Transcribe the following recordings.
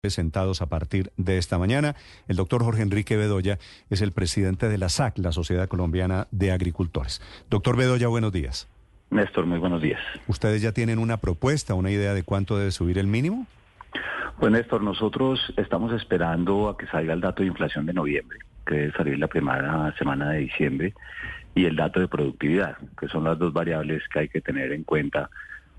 presentados a partir de esta mañana. El doctor Jorge Enrique Bedoya es el presidente de la SAC, la Sociedad Colombiana de Agricultores. Doctor Bedoya, buenos días. Néstor, muy buenos días. ¿Ustedes ya tienen una propuesta, una idea de cuánto debe subir el mínimo? Pues Néstor, nosotros estamos esperando a que salga el dato de inflación de noviembre, que debe salir la primera semana de diciembre, y el dato de productividad, que son las dos variables que hay que tener en cuenta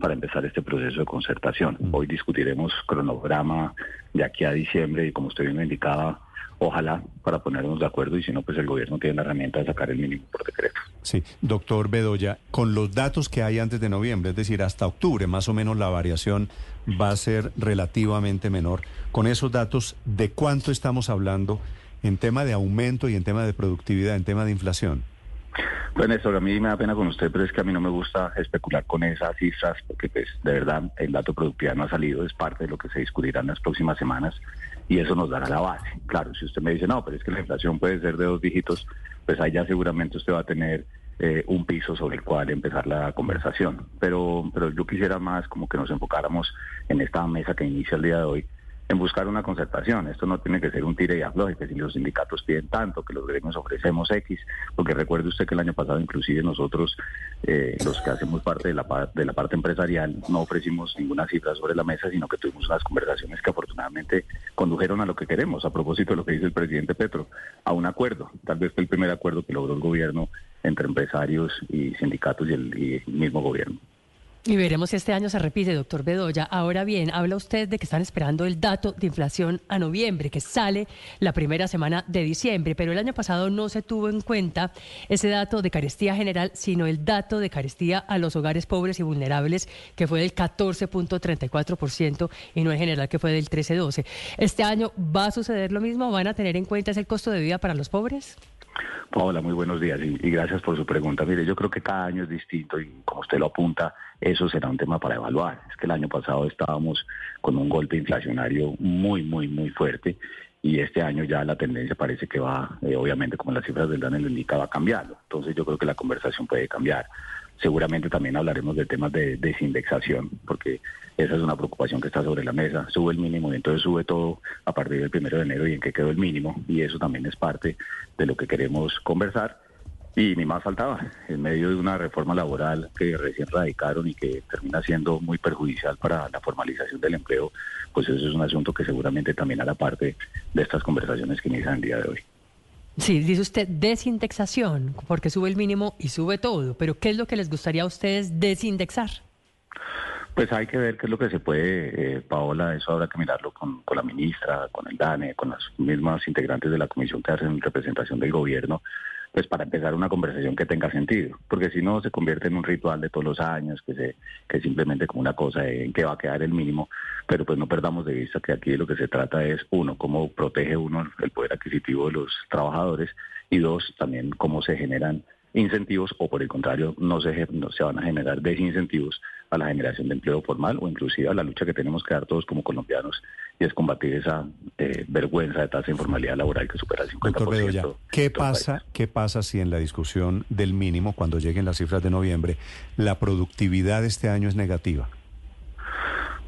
para empezar este proceso de concertación. Hoy discutiremos cronograma de aquí a diciembre y como usted bien lo indicaba, ojalá para ponernos de acuerdo y si no, pues el gobierno tiene la herramienta de sacar el mínimo por decreto. Sí, doctor Bedoya, con los datos que hay antes de noviembre, es decir, hasta octubre, más o menos la variación va a ser relativamente menor. Con esos datos, ¿de cuánto estamos hablando en tema de aumento y en tema de productividad, en tema de inflación? Pues Néstor, a mí me da pena con usted, pero es que a mí no me gusta especular con esas cifras, porque pues de verdad el dato productividad no ha salido, es parte de lo que se discutirá en las próximas semanas y eso nos dará la base. Claro, si usted me dice, no, pero es que la inflación puede ser de dos dígitos, pues ahí ya seguramente usted va a tener eh, un piso sobre el cual empezar la conversación. Pero, pero yo quisiera más como que nos enfocáramos en esta mesa que inicia el día de hoy en buscar una concertación. Esto no tiene que ser un tire y afloje, que si los sindicatos piden tanto, que los gremios ofrecemos X, porque recuerde usted que el año pasado inclusive nosotros, eh, los que hacemos parte de la, de la parte empresarial, no ofrecimos ninguna cifra sobre la mesa, sino que tuvimos unas conversaciones que afortunadamente condujeron a lo que queremos, a propósito de lo que dice el presidente Petro, a un acuerdo. Tal vez fue el primer acuerdo que logró el gobierno entre empresarios y sindicatos y el mismo gobierno. Y veremos si este año se repite, doctor Bedoya. Ahora bien, habla usted de que están esperando el dato de inflación a noviembre, que sale la primera semana de diciembre, pero el año pasado no se tuvo en cuenta ese dato de carestía general, sino el dato de carestía a los hogares pobres y vulnerables, que fue del 14.34% y no el general, que fue del 13.12. ¿Este año va a suceder lo mismo? ¿Van a tener en cuenta ese costo de vida para los pobres? Hola, muy buenos días y, gracias por su pregunta. Mire, yo creo que cada año es distinto y como usted lo apunta, eso será un tema para evaluar. Es que el año pasado estábamos con un golpe inflacionario muy, muy, muy fuerte y este año ya la tendencia parece que va, eh, obviamente como las cifras del DANE lo indica, va cambiando. Entonces yo creo que la conversación puede cambiar. Seguramente también hablaremos de temas de desindexación, porque esa es una preocupación que está sobre la mesa. Sube el mínimo y entonces sube todo a partir del primero de enero y en qué quedó el mínimo. Y eso también es parte de lo que queremos conversar. Y ni más faltaba, en medio de una reforma laboral que recién radicaron y que termina siendo muy perjudicial para la formalización del empleo, pues eso es un asunto que seguramente también hará parte de estas conversaciones que inician el día de hoy. Sí, dice usted desindexación, porque sube el mínimo y sube todo, pero ¿qué es lo que les gustaría a ustedes desindexar? Pues hay que ver qué es lo que se puede, eh, Paola, eso habrá que mirarlo con, con, la ministra, con el DANE, con las mismas integrantes de la comisión que hacen representación del gobierno, pues para empezar una conversación que tenga sentido, porque si no se convierte en un ritual de todos los años, que se que simplemente como una cosa en que va a quedar el mínimo, pero pues no perdamos de vista que aquí lo que se trata es uno, cómo protege uno el poder adquisitivo de los trabajadores y dos, también cómo se generan incentivos o por el contrario no se, no se van a generar desincentivos a la generación de empleo formal o inclusive a la lucha que tenemos que dar todos como colombianos y es combatir esa eh, vergüenza de tasa de informalidad laboral que supera el 50%. ¿qué pasa, ¿qué pasa si en la discusión del mínimo, cuando lleguen las cifras de noviembre, la productividad de este año es negativa?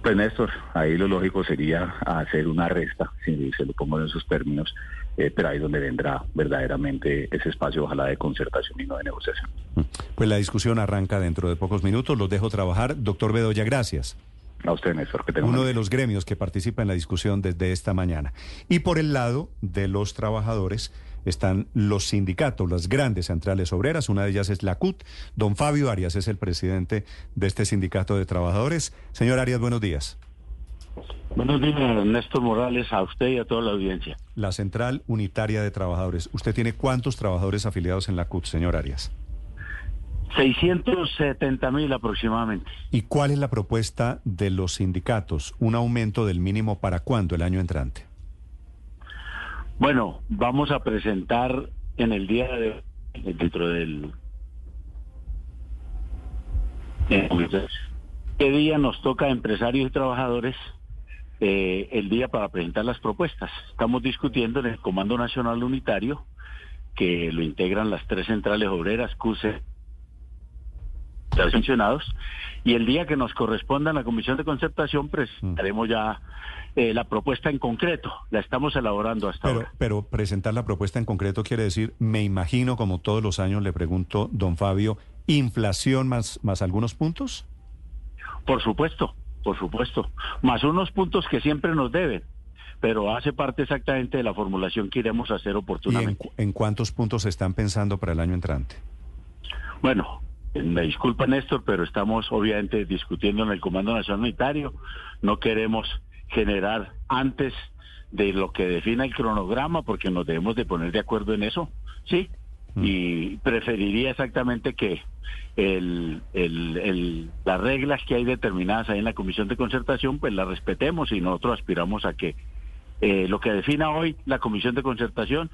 Pues Néstor, ahí lo lógico sería hacer una resta, si se lo pongo en esos términos, eh, pero ahí es donde vendrá verdaderamente ese espacio, ojalá de concertación y no de negociación. Mm. Pues la discusión arranca dentro de pocos minutos, los dejo trabajar. Doctor Bedoya, gracias. A usted, Néstor, que Uno de los gremios que participa en la discusión desde esta mañana. Y por el lado de los trabajadores están los sindicatos, las grandes centrales obreras, una de ellas es la CUT. Don Fabio Arias es el presidente de este sindicato de trabajadores. Señor Arias, buenos días. Buenos días, Néstor Morales, a usted y a toda la audiencia. La Central Unitaria de Trabajadores. ¿Usted tiene cuántos trabajadores afiliados en la CUT, señor Arias? 670 mil aproximadamente. ¿Y cuál es la propuesta de los sindicatos? ¿Un aumento del mínimo para cuándo el año entrante? Bueno, vamos a presentar en el día de dentro del ¿Qué día nos toca empresarios y trabajadores eh, el día para presentar las propuestas? Estamos discutiendo en el Comando Nacional Unitario, que lo integran las tres centrales obreras, CUSE, mencionados y el día que nos corresponda en la comisión de concertación presentaremos ya eh, la propuesta en concreto. La estamos elaborando hasta pero, ahora. Pero presentar la propuesta en concreto quiere decir, me imagino, como todos los años le pregunto, don Fabio, inflación más, más algunos puntos. Por supuesto, por supuesto. Más unos puntos que siempre nos deben pero hace parte exactamente de la formulación que iremos a hacer oportunamente. ¿Y en, en cuántos puntos están pensando para el año entrante? Bueno, me disculpa Néstor, pero estamos obviamente discutiendo en el Comando Nacional Unitario. No queremos generar antes de lo que defina el cronograma porque nos debemos de poner de acuerdo en eso, ¿sí? Mm. Y preferiría exactamente que el, el, el, las reglas que hay determinadas ahí en la Comisión de Concertación, pues las respetemos y nosotros aspiramos a que eh, lo que defina hoy la Comisión de Concertación,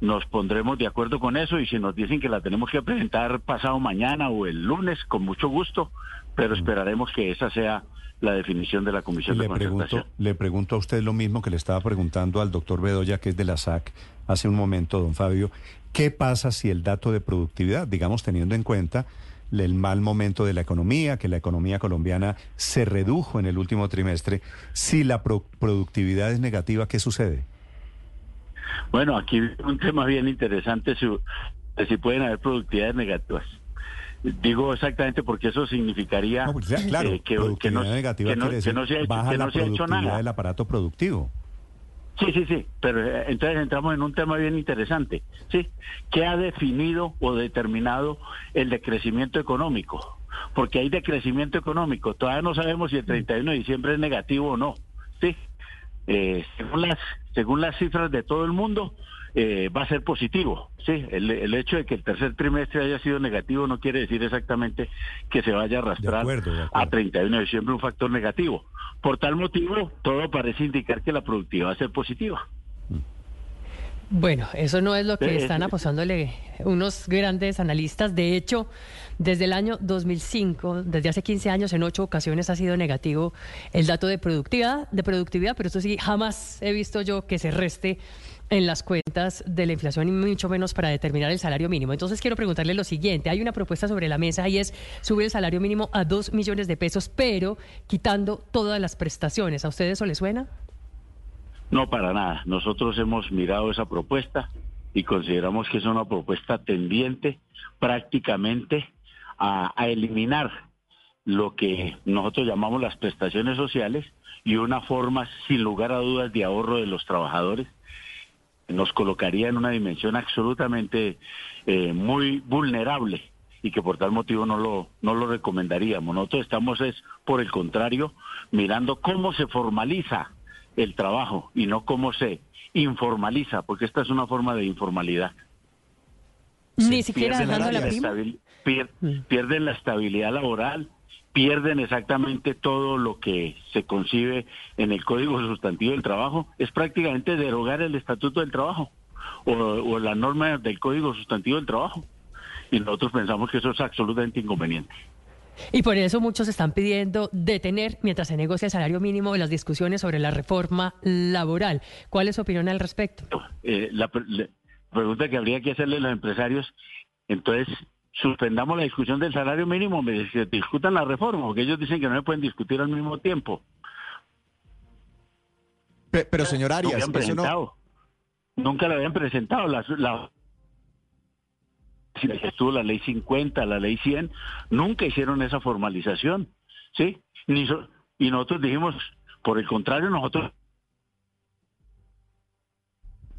nos pondremos de acuerdo con eso y si nos dicen que la tenemos que presentar pasado mañana o el lunes, con mucho gusto, pero esperaremos que esa sea la definición de la Comisión le de. Pregunto, le pregunto a usted lo mismo que le estaba preguntando al doctor Bedoya, que es de la SAC, hace un momento, don Fabio. ¿Qué pasa si el dato de productividad, digamos teniendo en cuenta el mal momento de la economía, que la economía colombiana se redujo en el último trimestre. Si la pro productividad es negativa, ¿qué sucede? Bueno, aquí un tema bien interesante, si, si pueden haber productividades negativas. Digo exactamente porque eso significaría no, pues claro, eh, que, que, no, negativa que, no, que no se ha hecho, baja que la no se ha hecho nada. del aparato productivo. Sí, sí, sí, pero eh, entonces entramos en un tema bien interesante, ¿sí? ¿Qué ha definido o determinado el decrecimiento económico? Porque hay decrecimiento económico, todavía no sabemos si el 31 de diciembre es negativo o no, ¿sí? Eh, según, las, según las cifras de todo el mundo, eh, va a ser positivo. Sí, el, el, hecho de que el tercer trimestre haya sido negativo no quiere decir exactamente que se vaya a arrastrar de acuerdo, de a 31 de diciembre un factor negativo. Por tal motivo, todo parece indicar que la productividad va a ser positiva. Bueno, eso no es lo que están apostándole unos grandes analistas. De hecho, desde el año 2005, desde hace 15 años, en ocho ocasiones ha sido negativo el dato de productividad, de productividad, pero eso sí, jamás he visto yo que se reste en las cuentas de la inflación y mucho menos para determinar el salario mínimo. Entonces quiero preguntarle lo siguiente. Hay una propuesta sobre la mesa y es subir el salario mínimo a dos millones de pesos, pero quitando todas las prestaciones. ¿A ustedes eso les suena? No, para nada. Nosotros hemos mirado esa propuesta y consideramos que es una propuesta tendiente prácticamente a, eliminar lo que nosotros llamamos las prestaciones sociales y una forma sin lugar a dudas de ahorro de los trabajadores nos colocaría en una dimensión absolutamente eh, muy vulnerable y que por tal motivo no lo, no lo recomendaríamos. Nosotros estamos es, por el contrario, mirando cómo se formaliza el trabajo y no cómo se informaliza, porque esta es una forma de informalidad. Ni siquiera dejando la prima. Pier, mm. pierden la estabilidad laboral, pierden exactamente todo lo que se concibe en el Código Sustantivo del Trabajo, es prácticamente derogar el Estatuto del Trabajo o, o la norma del Código Sustantivo del Trabajo. Y nosotros pensamos que eso es absolutamente inconveniente. Y por eso muchos están pidiendo detener, mientras se negocia el salario mínimo, las discusiones sobre la reforma laboral. ¿Cuál es su opinión al respecto? Eh, la, la pregunta que habría que hacerle a los empresarios, entonces, suspendamos la discusión del salario mínimo, me que discutan la reforma, porque ellos dicen que no se pueden discutir al mismo tiempo. Pero, pero señor Arias, no eso no... nunca lo habían presentado. La, la, estuvo la ley 50, la ley 100, nunca hicieron esa formalización, ¿sí? Ni so, y nosotros dijimos, por el contrario, nosotros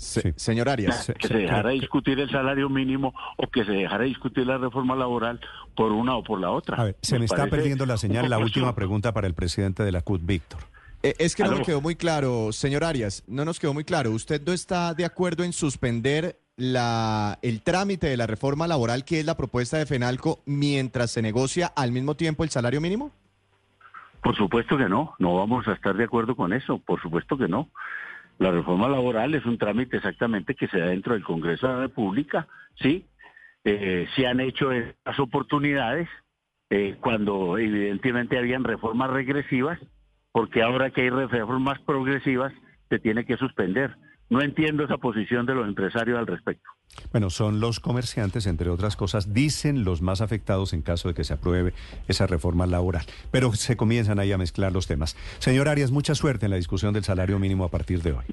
Sí. Señor Arias. Que se dejara discutir el salario mínimo o que se dejara discutir la reforma laboral por una o por la otra. A ver, se me, me está perdiendo la señal. La última pregunta para el presidente de la CUT, Víctor. Eh, es que no me quedó muy claro, señor Arias, no nos quedó muy claro. ¿Usted no está de acuerdo en suspender la, el trámite de la reforma laboral, que es la propuesta de FENALCO, mientras se negocia al mismo tiempo el salario mínimo? Por supuesto que no, no vamos a estar de acuerdo con eso, por supuesto que no. La reforma laboral es un trámite exactamente que se da dentro del Congreso de la República, ¿sí? Eh, se han hecho estas oportunidades eh, cuando evidentemente habían reformas regresivas, porque ahora que hay reformas progresivas se tiene que suspender. No entiendo esa posición de los empresarios al respecto. Bueno, son los comerciantes, entre otras cosas, dicen los más afectados en caso de que se apruebe esa reforma laboral. Pero se comienzan ahí a mezclar los temas. Señor Arias, mucha suerte en la discusión del salario mínimo a partir de hoy.